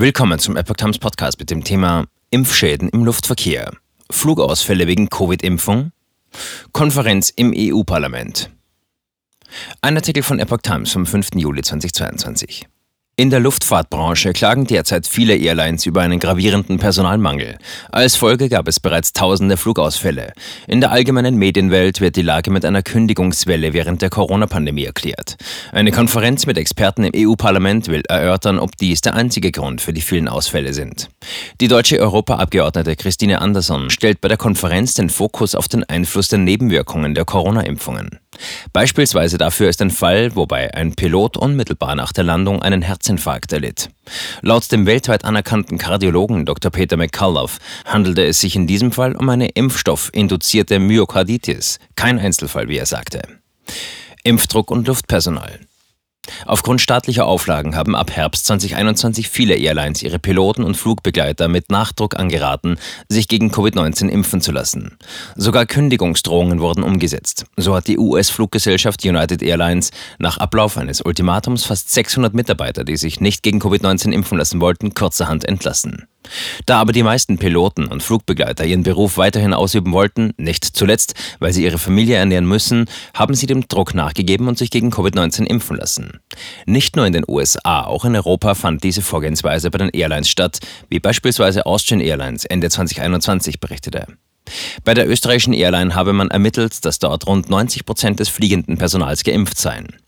Willkommen zum Epoch Times Podcast mit dem Thema Impfschäden im Luftverkehr, Flugausfälle wegen Covid-Impfung, Konferenz im EU-Parlament. Ein Artikel von Epoch Times vom 5. Juli 2022. In der Luftfahrtbranche klagen derzeit viele Airlines über einen gravierenden Personalmangel. Als Folge gab es bereits tausende Flugausfälle. In der allgemeinen Medienwelt wird die Lage mit einer Kündigungswelle während der Corona-Pandemie erklärt. Eine Konferenz mit Experten im EU-Parlament will erörtern, ob dies der einzige Grund für die vielen Ausfälle sind. Die deutsche Europaabgeordnete Christine Andersson stellt bei der Konferenz den Fokus auf den Einfluss der Nebenwirkungen der Corona-Impfungen. Beispielsweise dafür ist ein Fall, wobei ein Pilot unmittelbar nach der Landung einen Herzinfarkt erlitt. Laut dem weltweit anerkannten Kardiologen Dr. Peter McCullough handelte es sich in diesem Fall um eine impfstoffinduzierte Myokarditis, kein Einzelfall, wie er sagte. Impfdruck und Luftpersonal. Aufgrund staatlicher Auflagen haben ab Herbst 2021 viele Airlines ihre Piloten und Flugbegleiter mit Nachdruck angeraten, sich gegen Covid-19 impfen zu lassen. Sogar Kündigungsdrohungen wurden umgesetzt. So hat die US-Fluggesellschaft United Airlines nach Ablauf eines Ultimatums fast 600 Mitarbeiter, die sich nicht gegen Covid-19 impfen lassen wollten, kurzerhand entlassen. Da aber die meisten Piloten und Flugbegleiter ihren Beruf weiterhin ausüben wollten, nicht zuletzt, weil sie ihre Familie ernähren müssen, haben sie dem Druck nachgegeben und sich gegen Covid-19 impfen lassen. Nicht nur in den USA, auch in Europa fand diese Vorgehensweise bei den Airlines statt, wie beispielsweise Austrian Airlines Ende 2021 berichtete. Bei der österreichischen Airline habe man ermittelt, dass dort rund 90 Prozent des fliegenden Personals geimpft seien.